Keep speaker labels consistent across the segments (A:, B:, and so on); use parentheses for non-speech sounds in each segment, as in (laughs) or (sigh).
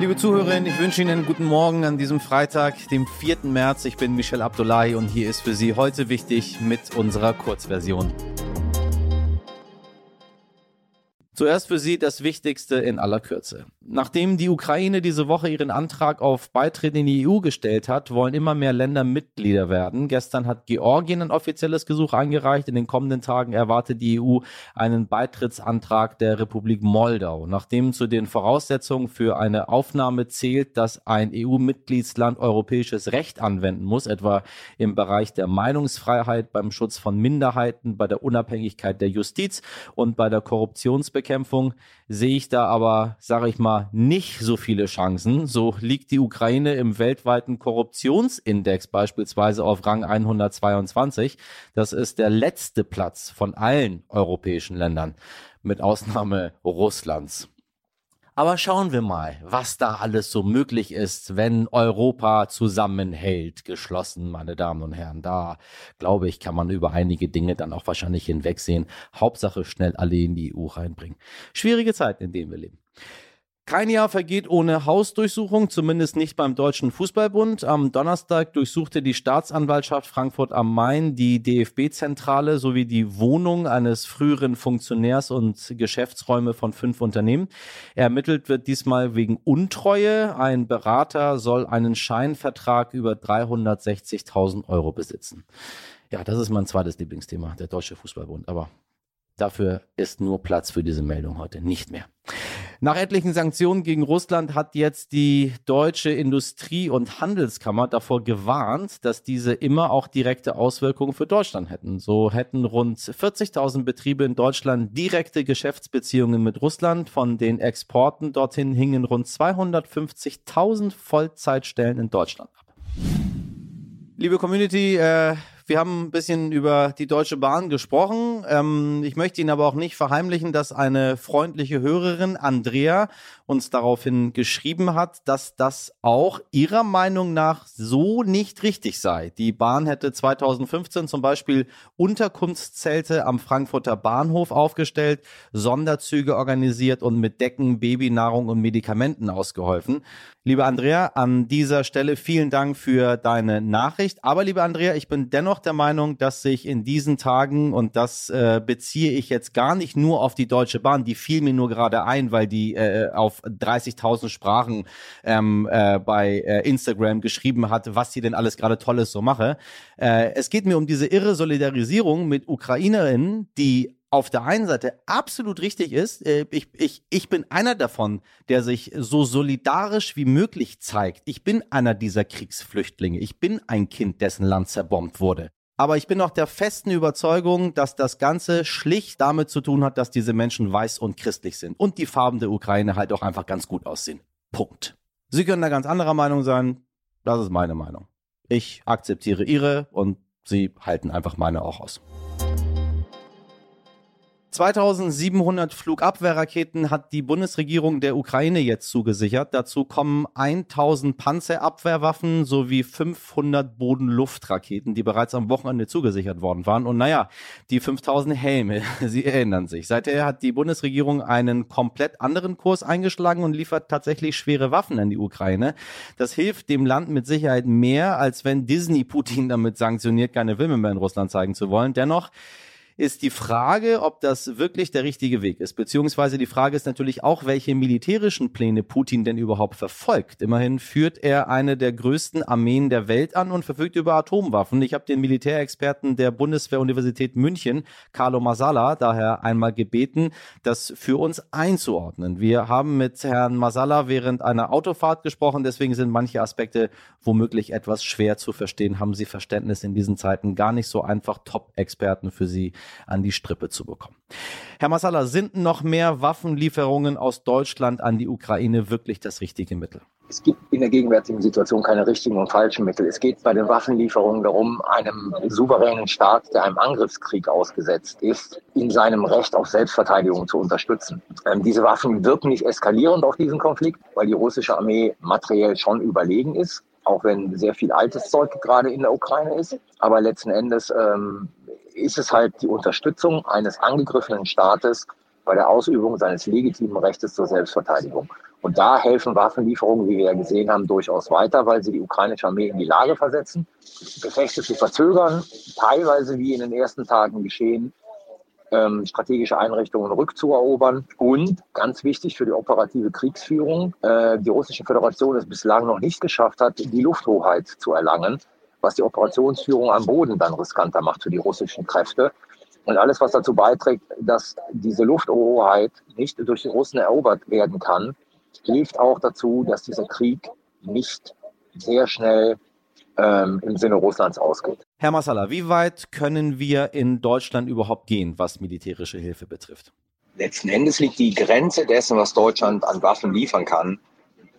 A: Liebe Zuhörerinnen, ich wünsche Ihnen einen guten Morgen an diesem Freitag, dem 4. März. Ich bin Michel Abdullahi und hier ist für Sie heute wichtig mit unserer Kurzversion. Zuerst für Sie das Wichtigste in aller Kürze. Nachdem die Ukraine diese Woche ihren Antrag auf Beitritt in die EU gestellt hat, wollen immer mehr Länder Mitglieder werden. Gestern hat Georgien ein offizielles Gesuch eingereicht. In den kommenden Tagen erwartet die EU einen Beitrittsantrag der Republik Moldau. Nachdem zu den Voraussetzungen für eine Aufnahme zählt, dass ein EU-Mitgliedsland europäisches Recht anwenden muss, etwa im Bereich der Meinungsfreiheit, beim Schutz von Minderheiten, bei der Unabhängigkeit der Justiz und bei der Korruptionsbekämpfung, sehe ich da aber, sage ich mal, nicht so viele Chancen. So liegt die Ukraine im weltweiten Korruptionsindex beispielsweise auf Rang 122. Das ist der letzte Platz von allen europäischen Ländern, mit Ausnahme Russlands. Aber schauen wir mal, was da alles so möglich ist, wenn Europa zusammenhält, geschlossen, meine Damen und Herren. Da, glaube ich, kann man über einige Dinge dann auch wahrscheinlich hinwegsehen. Hauptsache schnell alle in die EU reinbringen. Schwierige Zeit, in denen wir leben. Kein Jahr vergeht ohne Hausdurchsuchung, zumindest nicht beim Deutschen Fußballbund. Am Donnerstag durchsuchte die Staatsanwaltschaft Frankfurt am Main die DFB-Zentrale sowie die Wohnung eines früheren Funktionärs und Geschäftsräume von fünf Unternehmen. Ermittelt wird diesmal wegen Untreue. Ein Berater soll einen Scheinvertrag über 360.000 Euro besitzen. Ja, das ist mein zweites Lieblingsthema, der Deutsche Fußballbund. Aber dafür ist nur Platz für diese Meldung heute nicht mehr. Nach etlichen Sanktionen gegen Russland hat jetzt die deutsche Industrie- und Handelskammer davor gewarnt, dass diese immer auch direkte Auswirkungen für Deutschland hätten. So hätten rund 40.000 Betriebe in Deutschland direkte Geschäftsbeziehungen mit Russland. Von den Exporten dorthin hingen rund 250.000 Vollzeitstellen in Deutschland ab. Liebe Community, äh, wir haben ein bisschen über die Deutsche Bahn gesprochen. Ähm, ich möchte Ihnen aber auch nicht verheimlichen, dass eine freundliche Hörerin, Andrea, uns daraufhin geschrieben hat, dass das auch ihrer Meinung nach so nicht richtig sei. Die Bahn hätte 2015 zum Beispiel Unterkunftszelte am Frankfurter Bahnhof aufgestellt, Sonderzüge organisiert und mit Decken, Babynahrung und Medikamenten ausgeholfen. Liebe Andrea, an dieser Stelle vielen Dank für deine Nachricht. Aber liebe Andrea, ich bin dennoch der Meinung, dass sich in diesen Tagen, und das äh, beziehe ich jetzt gar nicht nur auf die Deutsche Bahn, die fiel mir nur gerade ein, weil die äh, auf 30.000 Sprachen ähm, äh, bei äh, Instagram geschrieben hat, was sie denn alles gerade Tolles so mache. Äh, es geht mir um diese irre Solidarisierung mit Ukrainerinnen, die auf der einen Seite absolut richtig ist. Äh, ich, ich, ich bin einer davon, der sich so solidarisch wie möglich zeigt. Ich bin einer dieser Kriegsflüchtlinge. Ich bin ein Kind, dessen Land zerbombt wurde. Aber ich bin auch der festen Überzeugung, dass das Ganze schlicht damit zu tun hat, dass diese Menschen weiß und christlich sind und die Farben der Ukraine halt auch einfach ganz gut aussehen. Punkt. Sie können da ganz anderer Meinung sein. Das ist meine Meinung. Ich akzeptiere Ihre und Sie halten einfach meine auch aus. 2700 Flugabwehrraketen hat die Bundesregierung der Ukraine jetzt zugesichert. Dazu kommen 1000 Panzerabwehrwaffen sowie 500 Bodenluftraketen, die bereits am Wochenende zugesichert worden waren. Und naja, die 5000 Helme, (laughs) Sie erinnern sich. Seither hat die Bundesregierung einen komplett anderen Kurs eingeschlagen und liefert tatsächlich schwere Waffen an die Ukraine. Das hilft dem Land mit Sicherheit mehr, als wenn Disney Putin damit sanktioniert, keine Filme mehr in Russland zeigen zu wollen. Dennoch ist die Frage, ob das wirklich der richtige Weg ist. Beziehungsweise die Frage ist natürlich auch, welche militärischen Pläne Putin denn überhaupt verfolgt. Immerhin führt er eine der größten Armeen der Welt an und verfügt über Atomwaffen. Ich habe den Militärexperten der Bundeswehr-Universität München, Carlo Masala, daher einmal gebeten, das für uns einzuordnen. Wir haben mit Herrn Masala während einer Autofahrt gesprochen, deswegen sind manche Aspekte womöglich etwas schwer zu verstehen. Haben Sie Verständnis in diesen Zeiten gar nicht so einfach Top-Experten für Sie an die Strippe zu bekommen. Herr Massala, sind noch mehr Waffenlieferungen aus Deutschland an die Ukraine wirklich das richtige Mittel?
B: Es gibt in der gegenwärtigen Situation keine richtigen und falschen Mittel. Es geht bei den Waffenlieferungen darum, einem souveränen Staat, der einem Angriffskrieg ausgesetzt ist, in seinem Recht auf Selbstverteidigung zu unterstützen. Ähm, diese Waffen wirken nicht eskalierend auf diesen Konflikt, weil die russische Armee materiell schon überlegen ist, auch wenn sehr viel altes Zeug gerade in der Ukraine ist. Aber letzten Endes ähm, ist es halt die Unterstützung eines angegriffenen Staates bei der Ausübung seines legitimen Rechtes zur Selbstverteidigung. Und da helfen Waffenlieferungen, wie wir ja gesehen haben, durchaus weiter, weil sie die ukrainische Armee in die Lage versetzen, Gefechte zu verzögern, teilweise wie in den ersten Tagen geschehen, ähm, strategische Einrichtungen rückzuerobern und ganz wichtig für die operative Kriegsführung, äh, die russische Föderation es bislang noch nicht geschafft hat, die Lufthoheit zu erlangen, was die Operationsführung am Boden dann riskanter macht für die russischen Kräfte. Und alles, was dazu beiträgt, dass diese Lufthoheit nicht durch die Russen erobert werden kann, hilft auch dazu, dass dieser Krieg nicht sehr schnell ähm, im Sinne Russlands ausgeht.
A: Herr Massala, wie weit können wir in Deutschland überhaupt gehen, was militärische Hilfe betrifft?
B: Letzten Endes liegt die Grenze dessen, was Deutschland an Waffen liefern kann,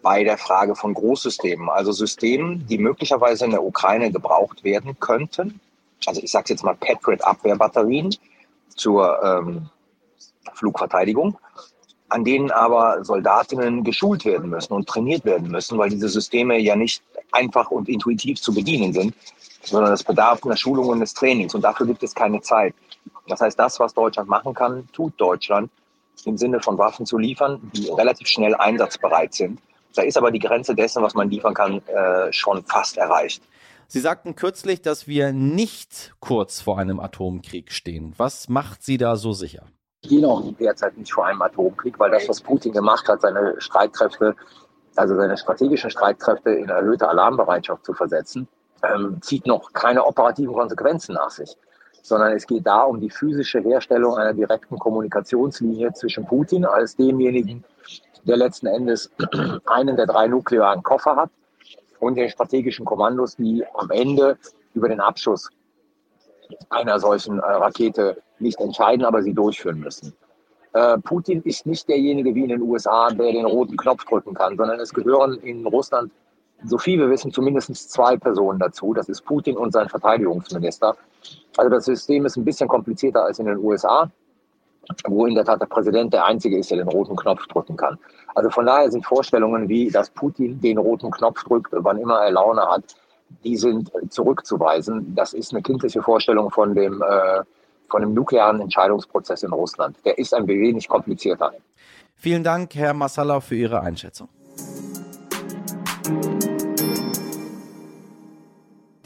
B: bei der Frage von Großsystemen, also Systemen, die möglicherweise in der Ukraine gebraucht werden könnten. Also ich sage jetzt mal Patriot-Abwehrbatterien zur ähm, Flugverteidigung an denen aber Soldatinnen geschult werden müssen und trainiert werden müssen, weil diese Systeme ja nicht einfach und intuitiv zu bedienen sind, sondern es bedarf einer Schulung und des Trainings und dafür gibt es keine Zeit. Das heißt, das, was Deutschland machen kann, tut Deutschland im Sinne von Waffen zu liefern, die relativ schnell einsatzbereit sind. Da ist aber die Grenze dessen, was man liefern kann, äh, schon fast erreicht.
A: Sie sagten kürzlich, dass wir nicht kurz vor einem Atomkrieg stehen. Was macht Sie da so sicher?
B: stehen auch derzeit nicht vor einem Atomkrieg, weil das, was Putin gemacht hat, seine Streitkräfte, also seine strategischen Streitkräfte in erhöhte Alarmbereitschaft zu versetzen, ähm, zieht noch keine operativen Konsequenzen nach sich, sondern es geht da um die physische Herstellung einer direkten Kommunikationslinie zwischen Putin als demjenigen, der letzten Endes (clears throat) einen der drei nuklearen Koffer hat und den strategischen Kommandos, die am Ende über den Abschuss einer solchen äh, Rakete nicht entscheiden, aber sie durchführen müssen. Äh, Putin ist nicht derjenige wie in den USA, der den roten Knopf drücken kann, sondern es gehören in Russland, so viel wir wissen, zumindest zwei Personen dazu. Das ist Putin und sein Verteidigungsminister. Also das System ist ein bisschen komplizierter als in den USA, wo in der Tat der Präsident der Einzige ist, der den roten Knopf drücken kann. Also von daher sind Vorstellungen wie, dass Putin den roten Knopf drückt, wann immer er Laune hat, die sind zurückzuweisen. Das ist eine kindliche Vorstellung von dem, äh, von dem nuklearen Entscheidungsprozess in Russland. Der ist ein wenig komplizierter.
A: Vielen Dank, Herr Massala, für Ihre Einschätzung.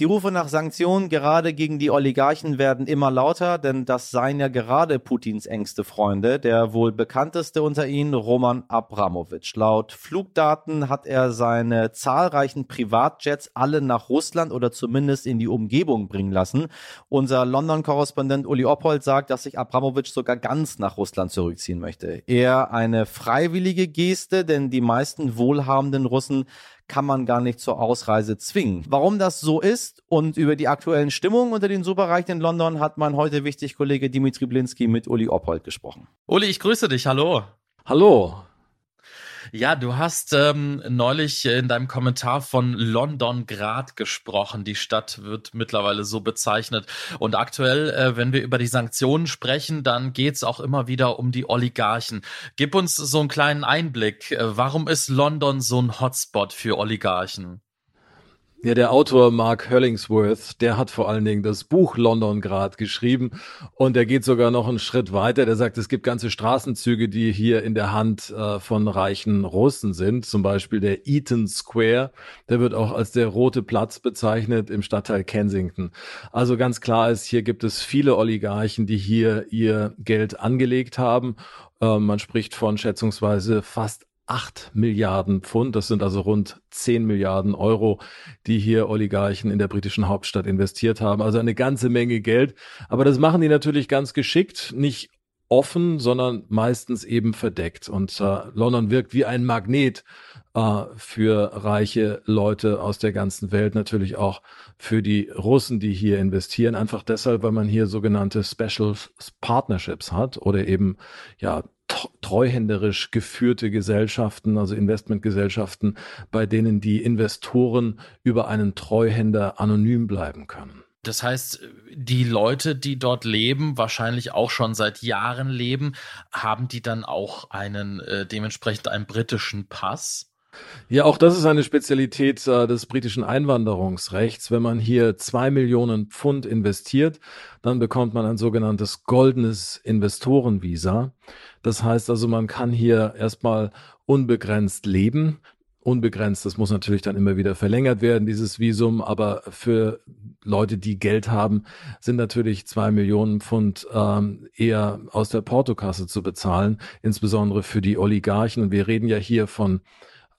A: Die Rufe nach Sanktionen gerade gegen die Oligarchen werden immer lauter, denn das seien ja gerade Putins engste Freunde. Der wohl bekannteste unter ihnen, Roman Abramowitsch. Laut Flugdaten hat er seine zahlreichen Privatjets alle nach Russland oder zumindest in die Umgebung bringen lassen. Unser London-Korrespondent Uli Oppold sagt, dass sich Abramowitsch sogar ganz nach Russland zurückziehen möchte. Eher eine freiwillige Geste, denn die meisten wohlhabenden Russen kann man gar nicht zur Ausreise zwingen. Warum das so ist und über die aktuellen Stimmungen unter den Superreichen in London hat mein heute wichtig Kollege Dimitri Blinski mit Uli Oppold gesprochen.
C: Uli, ich grüße dich. Hallo.
A: Hallo.
C: Ja, du hast ähm, neulich in deinem Kommentar von London Grad gesprochen. Die Stadt wird mittlerweile so bezeichnet. Und aktuell, äh, wenn wir über die Sanktionen sprechen, dann geht's auch immer wieder um die Oligarchen. Gib uns so einen kleinen Einblick. Äh, warum ist London so ein Hotspot für Oligarchen?
D: Ja, der Autor Mark Hollingsworth, der hat vor allen Dingen das Buch London Grad geschrieben und der geht sogar noch einen Schritt weiter. Der sagt, es gibt ganze Straßenzüge, die hier in der Hand äh, von reichen Russen sind. Zum Beispiel der Eaton Square. Der wird auch als der rote Platz bezeichnet im Stadtteil Kensington. Also ganz klar ist, hier gibt es viele Oligarchen, die hier ihr Geld angelegt haben. Äh, man spricht von schätzungsweise fast 8 Milliarden Pfund, das sind also rund 10 Milliarden Euro, die hier Oligarchen in der britischen Hauptstadt investiert haben. Also eine ganze Menge Geld. Aber das machen die natürlich ganz geschickt, nicht offen, sondern meistens eben verdeckt. Und äh, London wirkt wie ein Magnet äh, für reiche Leute aus der ganzen Welt, natürlich auch für die Russen, die hier investieren. Einfach deshalb, weil man hier sogenannte Special Partnerships hat oder eben ja treuhänderisch geführte Gesellschaften, also Investmentgesellschaften, bei denen die Investoren über einen Treuhänder anonym bleiben können.
C: Das heißt, die Leute, die dort leben, wahrscheinlich auch schon seit Jahren leben, haben die dann auch einen äh, dementsprechend einen britischen Pass?
D: Ja, auch das ist eine Spezialität äh, des britischen Einwanderungsrechts. Wenn man hier zwei Millionen Pfund investiert, dann bekommt man ein sogenanntes goldenes Investorenvisa. Das heißt also, man kann hier erstmal unbegrenzt leben. Unbegrenzt, das muss natürlich dann immer wieder verlängert werden, dieses Visum, aber für Leute, die Geld haben, sind natürlich zwei Millionen Pfund ähm, eher aus der Portokasse zu bezahlen, insbesondere für die Oligarchen. Und wir reden ja hier von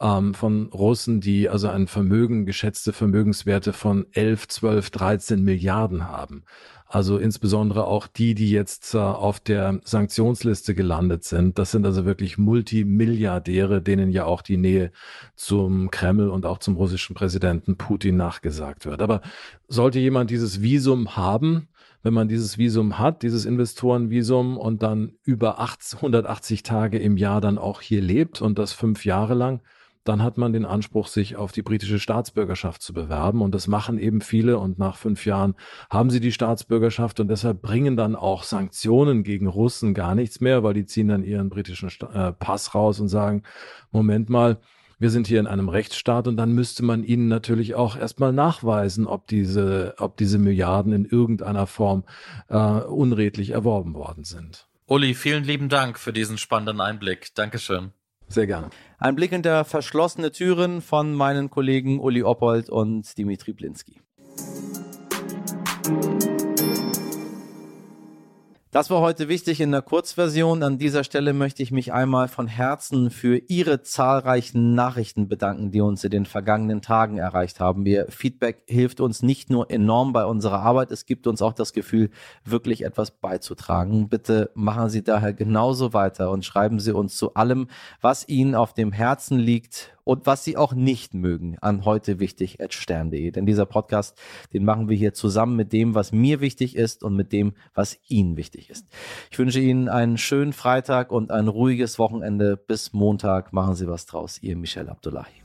D: ähm, von Russen, die also ein Vermögen, geschätzte Vermögenswerte von 11, 12, 13 Milliarden haben. Also insbesondere auch die, die jetzt äh, auf der Sanktionsliste gelandet sind. Das sind also wirklich Multimilliardäre, denen ja auch die Nähe zum Kreml und auch zum russischen Präsidenten Putin nachgesagt wird. Aber sollte jemand dieses Visum haben, wenn man dieses Visum hat, dieses Investorenvisum und dann über 180 Tage im Jahr dann auch hier lebt und das fünf Jahre lang, dann hat man den Anspruch, sich auf die britische Staatsbürgerschaft zu bewerben. Und das machen eben viele. Und nach fünf Jahren haben sie die Staatsbürgerschaft. Und deshalb bringen dann auch Sanktionen gegen Russen gar nichts mehr, weil die ziehen dann ihren britischen äh, Pass raus und sagen, Moment mal, wir sind hier in einem Rechtsstaat und dann müsste man ihnen natürlich auch erstmal nachweisen, ob diese, ob diese Milliarden in irgendeiner Form äh, unredlich erworben worden sind.
C: Uli, vielen lieben Dank für diesen spannenden Einblick. Dankeschön.
D: Sehr gerne.
A: Ein Blick hinter verschlossene Türen von meinen Kollegen Uli Oppold und Dimitri Blinski. Das war heute wichtig in der Kurzversion. An dieser Stelle möchte ich mich einmal von Herzen für Ihre zahlreichen Nachrichten bedanken, die uns in den vergangenen Tagen erreicht haben. Ihr Feedback hilft uns nicht nur enorm bei unserer Arbeit, es gibt uns auch das Gefühl, wirklich etwas beizutragen. Bitte machen Sie daher genauso weiter und schreiben Sie uns zu allem, was Ihnen auf dem Herzen liegt und was Sie auch nicht mögen an heute wichtig stern.de. Denn dieser Podcast, den machen wir hier zusammen mit dem, was mir wichtig ist und mit dem, was Ihnen wichtig ist. Ich wünsche Ihnen einen schönen Freitag und ein ruhiges Wochenende. Bis Montag machen Sie was draus. Ihr Michel Abdullahi.